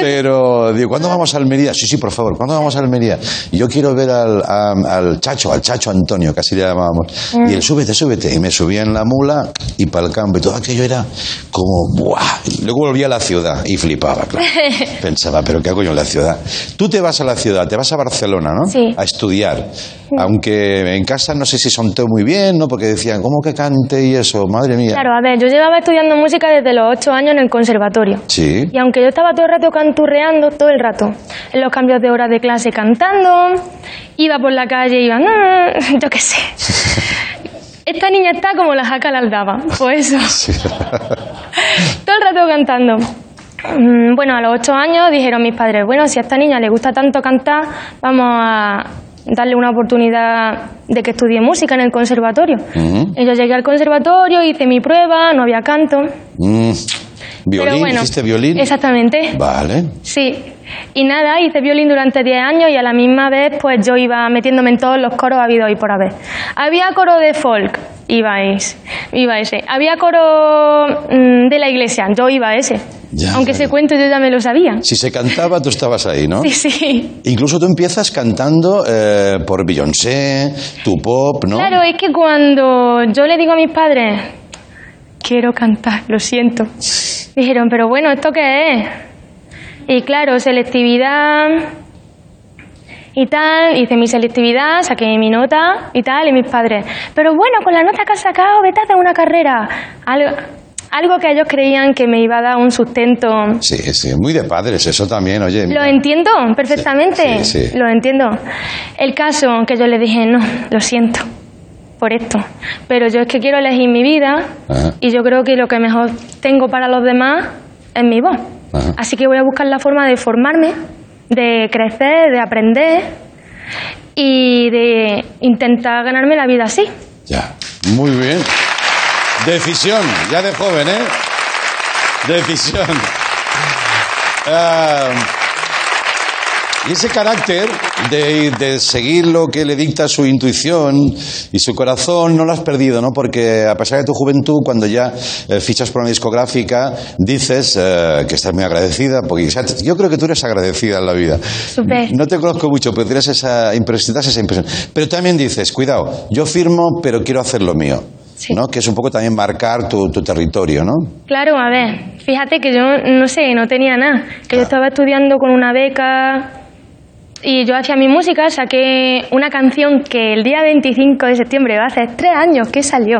Pero digo, ¿cuándo vamos a Almería? Sí, sí, por favor, ¿cuándo vamos a Almería? Yo quiero ver al, a- al Chacho, al Chacho Antonio, que así le llamábamos. Y él, súbete, súbete. Y me subía en la mula y para el campo. Y todo aquello era como, ¡buah! Luego volvía a la ciudad y flipaba, claro. Pensaba, ¿pero qué hago yo en la ciudad? Tú te vas a la ciudad, te vas a Barcelona, ¿no? Sí. A estudiar. Aunque en casa no sé si son todo muy bien, ¿no? Porque decían, ¿cómo que cante y eso? Madre mía. Claro, a ver, yo llevaba estudiando música desde los ocho años en el conservatorio. Sí. Y aunque yo estaba todo el rato canturreando, todo el rato, en los cambios de horas de clase cantando, iba por la calle, iba, "Mm", yo qué sé. Esta niña está como la jaca la aldaba, pues eso. todo el rato cantando. Mm, Bueno, a los ocho años dijeron mis padres, bueno, si a esta niña le gusta tanto cantar, vamos a darle una oportunidad de que estudie música en el conservatorio. Y yo llegué al conservatorio, hice mi prueba, no había canto. Mm. ¿Violín? Bueno, ¿Hiciste violín? Exactamente. Vale. Sí. Y nada, hice violín durante 10 años y a la misma vez pues yo iba metiéndome en todos los coros habidos y por haber. Había coro de folk, ibais, iba ese. Había coro mm, de la iglesia, yo iba a ese. Ya, Aunque ese cuento yo ya me lo sabía. Si se cantaba, tú estabas ahí, ¿no? Sí, sí. Incluso tú empiezas cantando eh, por Beyoncé, tu pop, ¿no? Claro, es que cuando yo le digo a mis padres, quiero cantar, lo siento, dijeron, pero bueno, ¿esto qué es? Y claro, selectividad y tal, hice mi selectividad, saqué mi nota y tal, y mis padres, pero bueno, con la nota que has sacado, vete a hacer una carrera. Algo, algo que ellos creían que me iba a dar un sustento Sí, sí, muy de padres, eso también, oye. lo entiendo perfectamente, Sí, sí. lo entiendo. El caso que yo le dije, no, lo siento por esto, pero yo es que quiero elegir mi vida Ajá. y yo creo que lo que mejor tengo para los demás es mi voz. Ajá. Así que voy a buscar la forma de formarme, de crecer, de aprender y de intentar ganarme la vida así. Ya, muy bien. Decisión, ya de joven, ¿eh? Decisión. Ah, y ese carácter de, de seguir lo que le dicta su intuición y su corazón no lo has perdido, ¿no? Porque a pesar de tu juventud, cuando ya eh, fichas por una discográfica, dices eh, que estás muy agradecida, porque o sea, yo creo que tú eres agradecida en la vida. Súper. No te conozco mucho, pero tienes esa impresión, esa impresión. Pero también dices, cuidado, yo firmo, pero quiero hacer lo mío. Sí. ¿no? Que es un poco también marcar tu, tu territorio, ¿no? Claro, a ver, fíjate que yo no sé, no tenía nada, que yo estaba estudiando con una beca y yo hacía mi música, saqué una canción que el día 25 de septiembre, hace tres años que salió,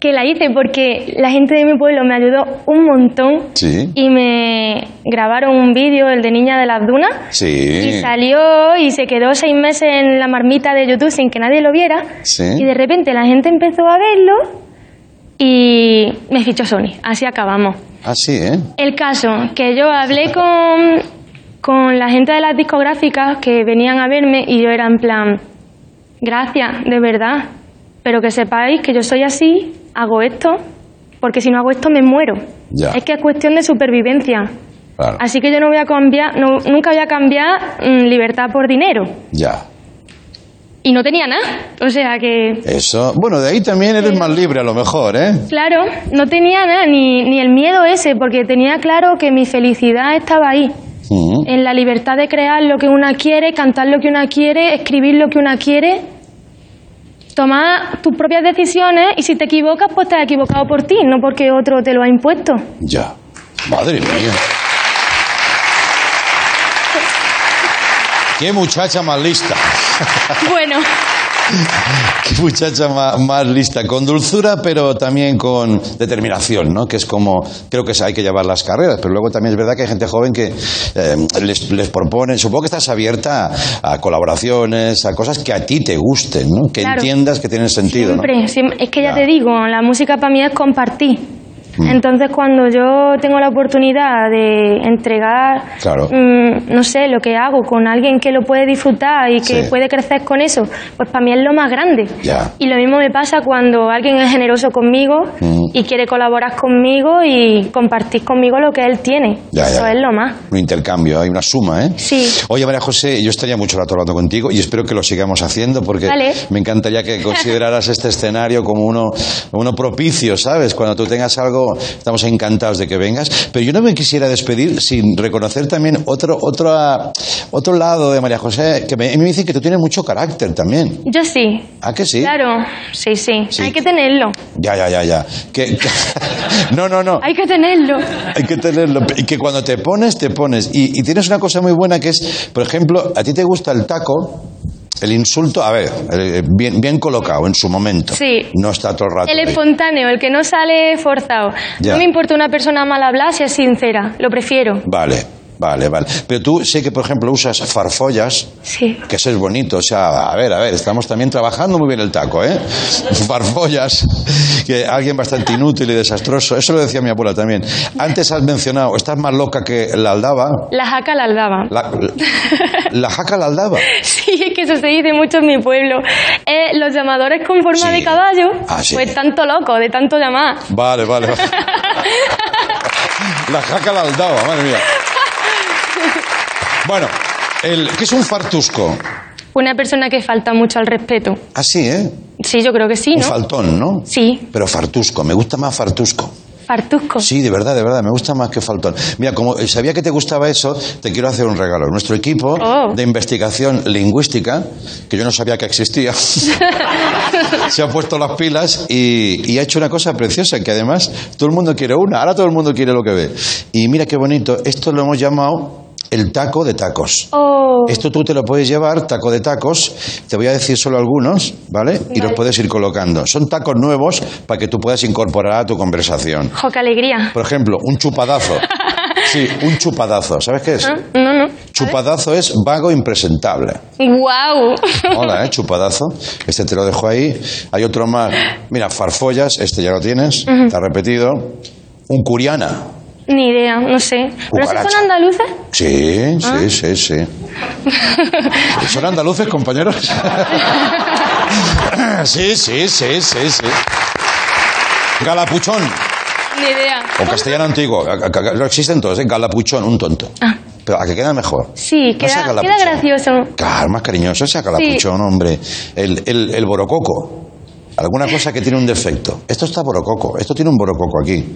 que la hice porque la gente de mi pueblo me ayudó un montón Sí. y me grabaron un vídeo, el de Niña de las Dunas, y Sí. salió y se quedó seis meses en la marmita de YouTube sin que nadie lo viera. Sí. Y de repente la gente empezó a verlo y me fichó Sony. Así acabamos. Así, ¿eh? El caso, que yo hablé con, con la gente de las discográficas que venían a verme y yo era en plan, gracias, de verdad, pero que sepáis que yo soy así, hago esto, porque si no hago esto me muero. Ya. Es que es cuestión de supervivencia. Claro. Así que yo no voy a cambiar, no- nunca voy a cambiar mm, libertad por dinero. Ya. y no tenía nada. O sea que, Eso. Bueno, de ahí también eres más libre a lo mejor, ¿eh? claro, no tenía nada, ni, ni el miedo ese, porque tenía claro que mi felicidad estaba ahí. En la libertad de crear lo que una quiere, cantar lo que una quiere, escribir lo que una quiere, tomar tus propias decisiones y si te equivocas, pues te has equivocado por ti, no porque otro te lo ha impuesto. Ya. Madre mía. Qué muchacha más lista. Bueno, Qué muchacha más, más lista. Con dulzura, pero también con determinación, ¿no? Que es como, creo que hay que llevar las carreras. Pero luego también es verdad que hay gente joven que eh, les, les propone, supongo que estás abierta a, a colaboraciones, a cosas que a ti te gusten, ¿no? Que Claro. entiendas que tienen sentido, ¿no? siempre, siem- es que ya Ya. te digo, la música para mí es compartir. Mm. Entonces, cuando yo tengo la oportunidad de entregar, Claro. mm, no sé, lo que hago con alguien que lo puede disfrutar y que Sí. puede crecer con eso, pues para mí es lo más grande. Ya. Y lo mismo me pasa cuando alguien es generoso conmigo Mm. y quiere colaborar conmigo y compartir conmigo lo que él tiene. Ya, eso ya. es lo más. Un intercambio, hay una suma, ¿eh? Sí. Oye, María José, yo estaría mucho rato hablando contigo y espero que lo sigamos haciendo porque me encantaría que consideraras este escenario como uno, uno propicio, ¿sabes? Cuando tú tengas algo, estamos encantados de que vengas. Pero yo no me quisiera despedir sin reconocer también otro, otro, otro lado de María José, que me, a mí me dicen que tú tienes mucho carácter también. Yo sí. ¿Ah, que sí? Claro, sí, sí, Sí. Hay que tenerlo. Ya, ya, ya, ya. Que- que- no, no, no. Hay que tenerlo. Hay que tenerlo. Y que cuando te pones, te pones. Y, y tienes una cosa muy buena que es, por ejemplo, a ti te gusta el taco, el insulto, a ver, eh, bien, bien colocado en su momento. Sí. No está todo el rato. El ahí. espontáneo, el que no sale forzado. Ya. No me importa una persona mal hablada si es sincera, lo prefiero. Vale, vale, vale. Pero tú sé que, por ejemplo, usas farfollas, Sí. que eso es bonito. O sea, a ver, a ver, estamos también trabajando muy bien el taco, ¿eh? Farfollas, que alguien bastante inútil y desastroso. Eso lo decía mi abuela también. Antes has mencionado, estás más loca que la aldaba. La jaca la aldaba. La, la jaca la aldaba. Sí, es que eso se dice mucho en mi pueblo. Eh, los llamadores con forma Sí. de caballo, Ah, sí. pues tanto loco, de tanto llamar. Vale, vale, vale. La jaca la aldaba, madre mía. Bueno, el, ¿qué es un fartusco? Una persona que falta mucho al respeto. Así, ¿eh? Sí, yo creo que sí, Un ¿no? faltón, ¿no? Sí, Pero fartusco, me gusta más fartusco. fartusco. Sí, de verdad, de verdad, me gusta más que faltón. Mira, como sabía que te gustaba eso, te quiero hacer un regalo. Nuestro equipo Oh. de investigación lingüística, que yo no sabía que existía, se ha puesto las pilas y, y ha hecho una cosa preciosa, que además todo el mundo quiere una, ahora todo el mundo quiere lo que ve. Y mira qué bonito, esto lo hemos llamado el taco de tacos. Oh, Esto tú te lo puedes llevar, taco de tacos. Te voy a decir solo algunos, ¿vale? Y los puedes ir colocando. Son tacos nuevos para que tú puedas incorporar a tu conversación. jo, qué alegría. Por ejemplo, un chupadazo. Sí, un chupadazo. ¿Sabes qué es? Ah, No, no. Chupadazo es vago impresentable. ¡Guau! Hola, ¿eh? Chupadazo. Este te lo dejo ahí. Hay otro más. Mira, farfollas. Este ya lo tienes. Está repetido. Un curiana. Ni idea, no sé. ¿Pero esos son andaluces? Sí, Ah. sí, sí, sí. ¿Son andaluces, compañeros? sí, sí, sí, sí, sí. Galapuchón. Ni idea. O castellano antiguo. No existen todos, ¿eh? Galapuchón, un tonto. Pero a que queda mejor. Sí, No sea queda, queda galapuchón. gracioso. Claro, más cariñoso, ese calapuchón, hombre. El, el, el borococo. Alguna cosa que tiene un defecto. Esto está borococo. Esto tiene un borococo aquí.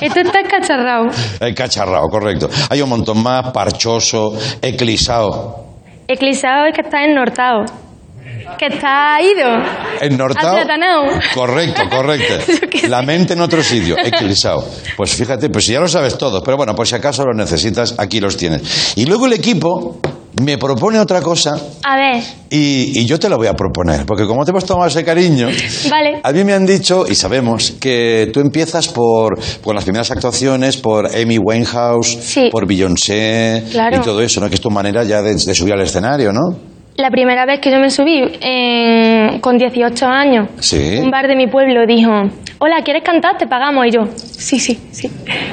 Esto está escacharrado. El cacharrao, correcto. Hay un montón más. Parchoso, eclisao. Eclipsado es que está ennortado. Que está ido. Ennortao. Aplatanao. Correcto, correcto. La mente en otro sitio, eclipsado. Pues fíjate, pues ya lo sabes todo, pero bueno, por si acaso lo necesitas, aquí los tienes. Y luego el equipo me propone otra cosa A ver, y, y yo te la voy a proponer, porque como te hemos tomado ese cariño, vale. a mí me han dicho, y sabemos, que tú empiezas por, por las primeras actuaciones, por Amy Winehouse, Sí. por Beyoncé Claro. y todo eso, ¿no? Que es tu manera ya de, de subir al escenario, ¿no? La primera vez que yo me subí en- con 18 años, Sí. un bar de mi pueblo dijo, hola, ¿quieres cantar? Te pagamos. Y yo, sí, sí, sí,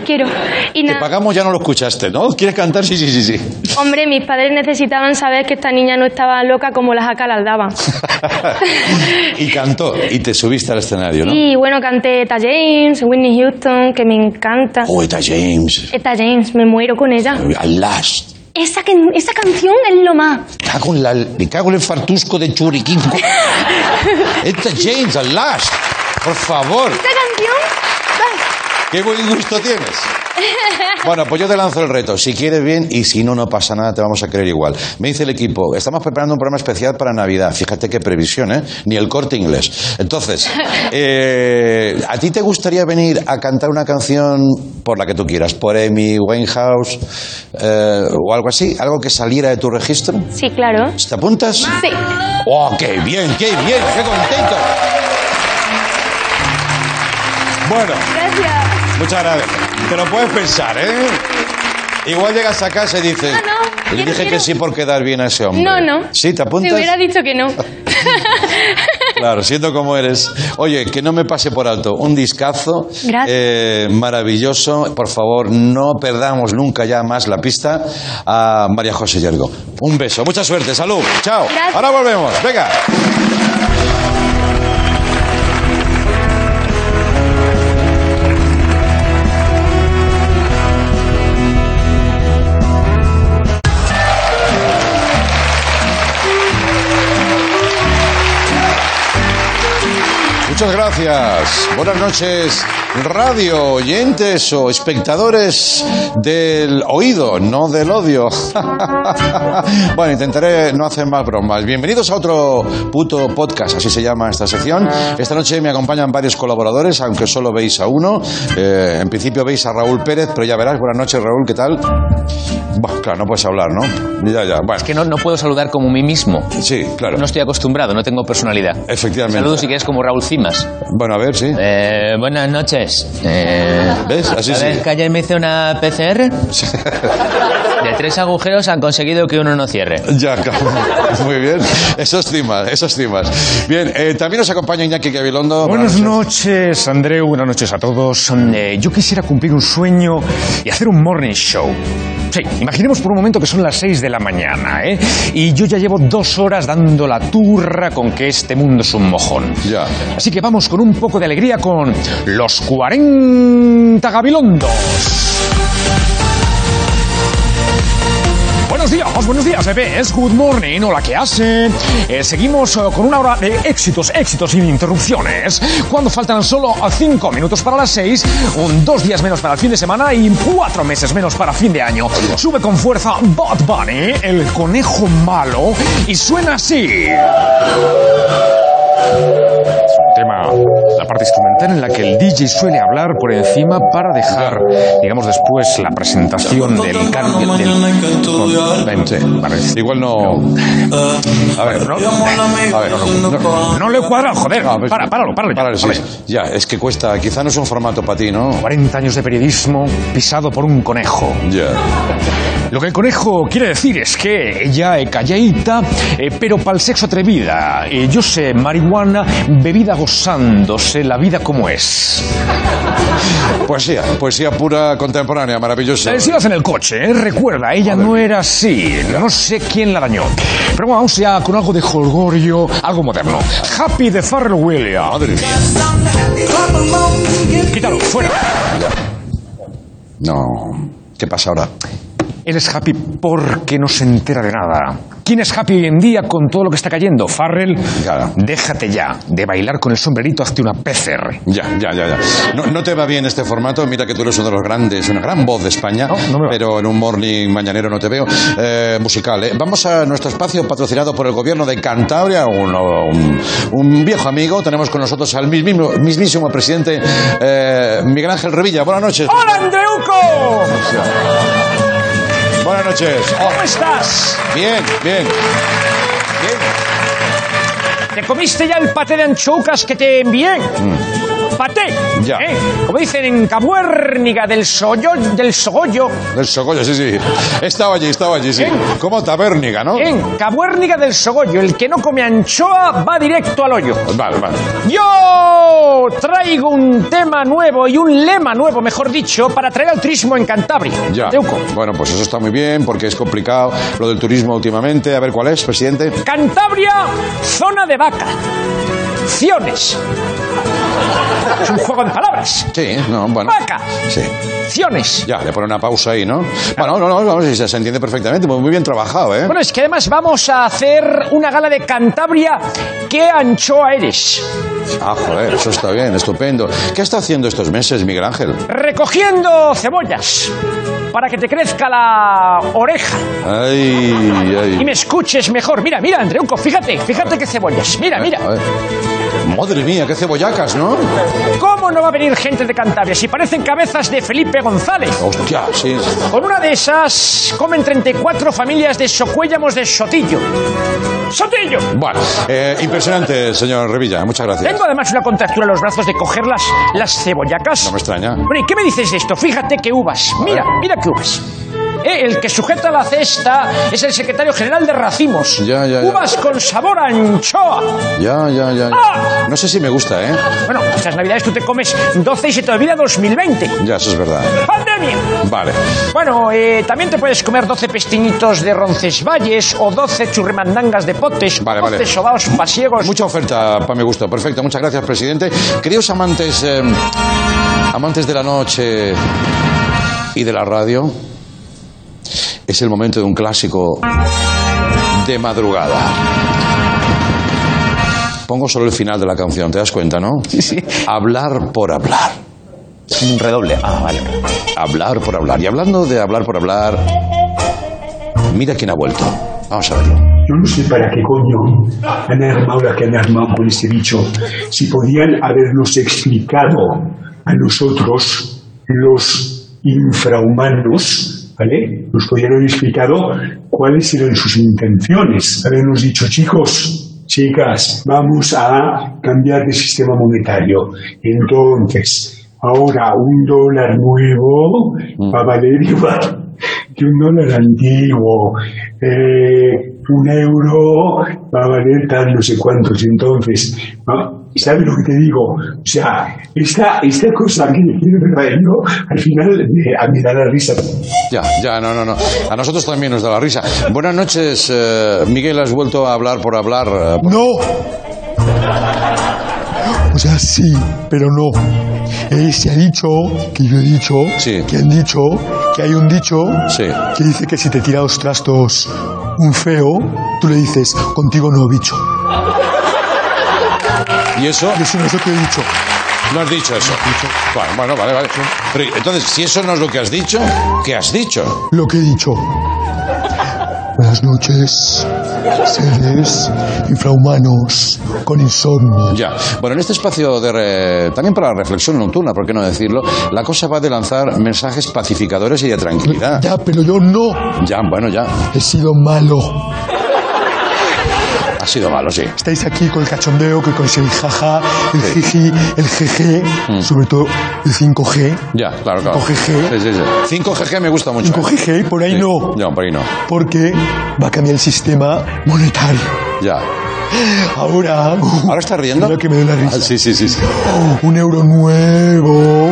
quiero. Y Te pagamos, ya no lo escuchaste, ¿no? ¿Quieres cantar? Sí, sí, sí, sí. hombre, mis padres necesitaban saber que esta niña no estaba loca como la jaca la aldaba. y cantó, y te subiste al escenario, ¿no? Y bueno, canté Eta James, Whitney Houston, que me encanta. Oh, Eta James. Eta James, me muero con ella. Al last. Esa, que- esa canción es lo más. Cago en la, me cago en el fartusco de churiquín. Esta James, al last. Por favor. Esa canción. Qué buen gusto tienes. Bueno, pues yo te lanzo el reto. Si quieres bien y si no, no pasa nada, te vamos a creer igual. Me dice el equipo, estamos preparando un programa especial para Navidad. Fíjate qué previsión, ¿eh? Ni el corte inglés. Entonces, eh, ¿a ti te gustaría venir a cantar una canción por la que tú quieras? Por Amy Winehouse eh, o algo así? ¿Algo que saliera de tu registro? Sí, claro. ¿Te apuntas? Sí. ¡Oh, qué bien, qué bien! ¡Qué contento! Bueno, Gracias. muchas gracias. Te lo puedes pensar, ¿eh? Igual llegas a casa y dices... No, no, Le quiero, dije que sí por quedar bien a ese hombre. No, no. ¿Sí? ¿Te apuntas? Te hubiera dicho que no. Claro, siendo como eres. Oye, que no me pase por alto. Un discazo. Gracias. eh, maravilloso. Por favor, no perdamos nunca ya más la pista a María José Yergo. Un beso. Mucha suerte. Salud. Chao. Gracias. Ahora volvemos. Venga. Muchas gracias. Buenas noches, radio, oyentes o espectadores del oído, no del odio. bueno, intentaré no hacer más bromas. Bienvenidos a otro puto podcast, así se llama esta sección. Esta noche me acompañan varios colaboradores, aunque solo veis a uno. Eh, en principio veis a Raúl Pérez, pero ya verás. Buenas noches, Raúl, ¿qué tal? Bueno, claro, no puedes hablar, ¿no? Ya, ya. Bueno, Que no, no puedo saludar como mí mismo. sí, claro. No estoy acostumbrado, no tengo personalidad. Efectivamente. Saludos si quieres como Raúl Bueno, a ver, sí. Eh, buenas noches. Eh, ¿Ves? Así ¿Sabes sí. que ayer me hice una PCR? De tres agujeros han conseguido que uno no cierre. Ya, claro. Muy bien. Esos cimas, esos cimas. Bien, eh, también nos acompaña Iñaki Gabilondo. Buenas noches, Andreu. Buenas noches a todos. Eh, yo quisiera cumplir un sueño y hacer un morning show. Sí, imaginemos por un momento que son las 6 de la mañana, ¿eh? Y yo ya llevo dos horas dando la turra con que este mundo es un mojón. Ya. Así que vamos con un poco de alegría con los 40 Gabilondos. Buenos días, buenos días, bebés. Good morning, hola, ¿qué hacen? Eh, seguimos eh, con una hora de éxitos, éxitos sin interrupciones. Cuando faltan solo eh, cinco minutos para las seis, un dos días menos para el fin de semana y cuatro meses menos para fin de año. Sube con fuerza Bad Bunny, el conejo malo, y suena así. Tema, la parte instrumental en la que el DJ suele hablar por encima para dejar, digamos, después la presentación del cambio. Igual no. A ver, No, a ver, no, no, le he cuadrado, joder. Ver, para, páralo, páralo. Ya, es que cuesta. Quizá no es un formato para ti, ¿no? 40 años de periodismo pisado por un conejo. Ya. Lo que el conejo quiere decir es que ella es calladita, eh, pero para el sexo atrevida. Eh, yo sé, marihuana, bebida gozándose la vida como es. Poesía, poesía pura contemporánea, maravillosa. Eh, si vas en el coche, eh, recuerda, ella no era así. No sé quién la dañó. Pero vamos ya con algo de jolgorio, algo moderno. Happy de Pharrell Williams. Madre. Quítalo, fuera. No. ¿Qué pasa ahora? Él es happy porque no se entera de nada. ¿Quién es happy hoy en día con todo lo que está cayendo? Farrell, Claro. déjate ya de bailar con el sombrerito hazte una PCR. Ya, ya, ya, ya. No, no te va bien este formato. Mira que tú eres uno de los grandes, una gran voz de España. No, no me va. pero en un morning mañanero no te veo. Eh, musical, ¿eh? Vamos a nuestro espacio patrocinado por el gobierno de Cantabria. Un, un- un viejo amigo. Tenemos con nosotros al mismísimo, mismísimo presidente eh, Miguel Ángel Revilla. Buenas noches. ¡Hola, Andreuco! Buenas noches. ¿Cómo estás? Bien, bien. ¿Te comiste ya el paté de anchoucas que te envié? ¡Paté! Ya. ¿eh? Como dicen en Cabuérniga del Soyo, del Sogollo. Del Sogoyo, sí, sí. Estaba allí, estaba allí, sí. Bien. Como taberniga, ¿no? En Cabuérniga del Sogollo, el que no come anchoa va directo al hoyo. Vale, vale. Yo traigo un tema nuevo y un lema nuevo, mejor dicho, para traer al turismo en Cantabria. Ya. Teuco. Bueno, pues eso está muy bien porque es complicado lo del turismo últimamente. A ver cuál es, presidente. Cantabria, zona de vaca. Ciones. Es un juego de palabras. Sí, no, bueno. Vaca. Sí. Ciones. Ya, le pone una pausa ahí, ¿no? Bueno, no, no, no, sí, se entiende perfectamente. Muy muy bien trabajado, ¿eh? Bueno, es que además vamos a hacer una gala de Cantabria. ¿Qué anchoa eres? Ah, joder, eso está bien, estupendo. ¿Qué está haciendo estos meses, Miguel Ángel? Recogiendo cebollas para que te crezca la oreja Ay, y ay. me escuches mejor. Mira, mira, Andreuco, fíjate, fíjate qué cebollas. Mira, mira. A ver. Madre mía, qué cebollacas, ¿no? ¿Cómo no va a venir gente de Cantabria si parecen cabezas de Felipe González? Hostia, sí. Con una de esas comen 34 familias de Socuéllamos de Sotillo. ¡Sotillo! Bueno, eh, impresionante, señor Revilla. Muchas gracias. Tengo además una contractura en los brazos de coger las, las cebollacas. No me extraña. Bueno, ¿y qué me dices de esto? Fíjate que uvas. Mira, mira qué uvas. Eh, el que sujeta la cesta es el secretario general de Racimos. Ya, ya, ya. Uvas con sabor a anchoa. Ya, ya, ya. ¡Ah! No sé si me gusta, ¿eh? Bueno, estas navidades tú te comes 12 y se te olvida 2020. Ya, eso es verdad. ¡Pandemia! Vale. Bueno, eh, también te puedes comer 12 pestiñitos de Roncesvalles o 12 churrimandangas de potes, Vale, 12 vale. sobaos pasiegos. Mucha oferta para mi gusto. Perfecto, muchas gracias, presidente. Queridos amantes, eh, amantes de la noche y de la radio, es el momento de un clásico de madrugada. Pongo solo el final de la canción, ¿te das cuenta, no? Sí, sí. Hablar por hablar. Un redoble. Ah, vale. Hablar por hablar. Y hablando de hablar por hablar, mira quién ha vuelto. Vamos a verlo. Yo no sé para qué coño han armado la que han armado con ese bicho. Si podían habernos explicado a nosotros, los infrahumanos, ¿vale? Nos podían haber explicado cuáles eran sus intenciones. Habernos dicho, chicos, chicas, vamos a cambiar de sistema monetario. Entonces, ahora un dólar nuevo va a valer igual que un dólar antiguo. Eh, un euro va a valer tal no sé cuántos. Entonces, ¿no? ¿Sabes lo que te digo? O sea, esta, esta cosa que verdad yo, al final me, a mí da la risa. Ya, ya, no, no, no. A nosotros también nos da la risa. Buenas noches, eh, Miguel. ¿Has vuelto a hablar por hablar? eh, por- ¡No! O sea, sí, pero no. Eh, se ha dicho, que yo he dicho, que han dicho, que hay un dicho que dice que si te tira los trastos un feo, tú le dices, contigo no, bicho. ¿Y eso? Y eso no es lo que he dicho. No has dicho eso. Bueno, bueno, vale, vale. Pero, entonces, si eso no es lo que has dicho, ¿qué has dicho? Lo que he dicho. Buenas noches, seres infrahumanos con insomnio. Ya. Bueno, en este espacio de re- también para la reflexión nocturna, ¿por qué no decirlo? La cosa va de lanzar mensajes pacificadores y de tranquilidad. Ya, pero yo no. Ya, bueno, ya. He sido malo. Ha sido malo, sí. Estáis aquí con el cachondeo, que con el jaja, el jiji, el jeje, sobre todo el 5G. Mm. Ya, claro, claro. 5GG. Sí, sí, sí. 5GG me gusta mucho. 5GG, por ahí Sí. no. No, por ahí no. Porque va a cambiar el sistema monetario. Ya. Ahora. ¿Ahora está riendo? Mira que me da la risa. Ah, sí, sí, sí. sí. Un euro nuevo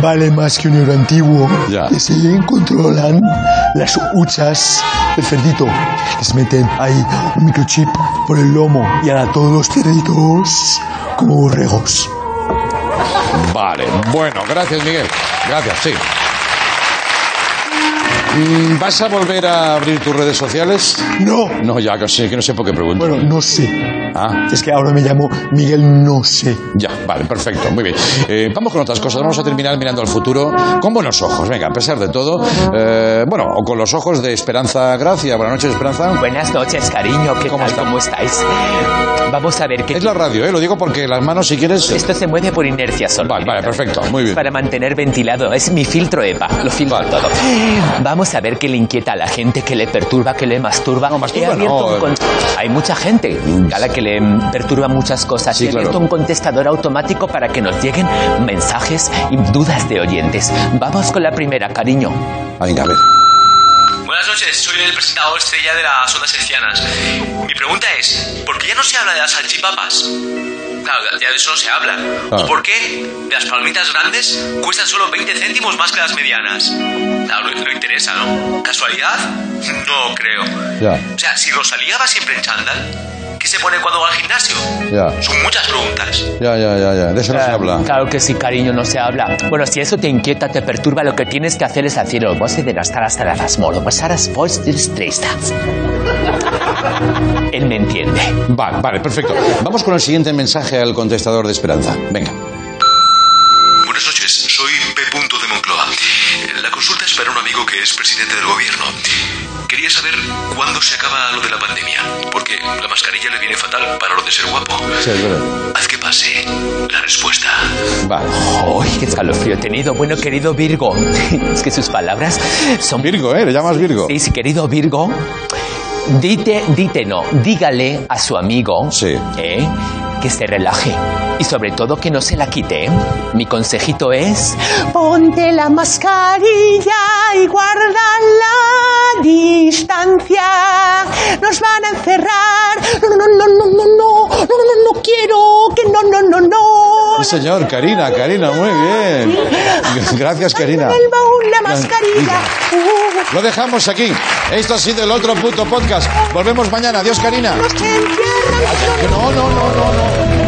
vale más que un euro antiguo. Ya. Que se controlan las huchas del cerdito. Les meten ahí un microchip por el lomo y ahora todos los cerditos como borregos. Vale, bueno, gracias Miguel. Gracias, sí. Mm, ¿Vas a volver a abrir tus redes sociales? No. No, ya que sé, que no sé por qué pregunto. Bueno, no sé. Ah. Es que ahora me llamo Miguel No sé. Ya, vale, perfecto, muy bien. Eh, vamos con otras cosas, vamos a terminar mirando al futuro con buenos ojos, venga, a pesar de todo. Eh, bueno, o con los ojos de Esperanza Gracia. Buenas noches, Esperanza. Buenas noches, cariño. ¿Qué tal? ¿Cómo estáis? Vamos a ver qué... Es la radio, ¿eh? lo digo porque las manos, si quieres... Esto se mueve por inercia solo. Vale, vale, perfecto, muy bien. Para mantener ventilado. Es mi filtro EPA. Lo filtro todo. Vamos a ver qué le inquieta a la gente, qué le perturba, qué le masturba. No, masturba no. Hay mucha gente a la que le perturba muchas cosas. Sí, claro. un contestador automático para que nos lleguen mensajes y dudas de oyentes. Vamos con la primera, cariño. Venga, a ver. Buenas noches, soy el presentador estrella de las ondas hercianas. Mi pregunta es, ¿por qué ya no se habla de las salchipapas? Claro, ya de eso no se habla. Ah. ¿O por qué de las palomitas grandes cuestan solo 20 céntimos más que las medianas? Claro, no, no interesa, ¿no? ¿Casualidad? No creo. Ya. O sea, si Rosalía va siempre en chándal, ¿qué se pone cuando va al gimnasio? Ya, Son muchas preguntas. ya, ya, ya, ya. De eso no se habla. Claro que sí, cariño, no se habla. Bueno, si eso te inquieta, te perturba, lo que tienes que hacer es hacer el voz de estar hasta la rasmolo. Pues ahora es voz de estresta. Él me entiende. Vale, vale, perfecto. Vamos con el siguiente mensaje al contestador de Esperanza. Venga. Buenas noches, soy P. de Moncloa. La consulta es para un amigo que es presidente del gobierno. Quería saber cuándo se acaba lo de la pandemia, porque la mascarilla le viene fatal para lo de ser guapo. Sí, es verdad. Haz que pase la respuesta. Vale. ¡Ay, qué escalofrío he tenido! Bueno, querido Virgo, es que sus palabras son... Virgo, ¿eh? ¿Le llamas Virgo? Sí, sí, querido Virgo. Dite, dite no, dígale a su amigo ¿eh? Que se relaje y sobre todo que no se la quite. ¿eh? Mi consejito es ponte la mascarilla y guarda la distancia. Nos van a encerrar. No, no, no, no, no, no, no, no, no, no quiero que no, no, no, no. Sí, señor, Karina, Karina, muy bien. Gracias, Karina. El baúl, la mascarilla. Lo dejamos aquí. Esto ha sido el otro puto podcast. Volvemos mañana. Adiós, Karina. No, no, no, no, no.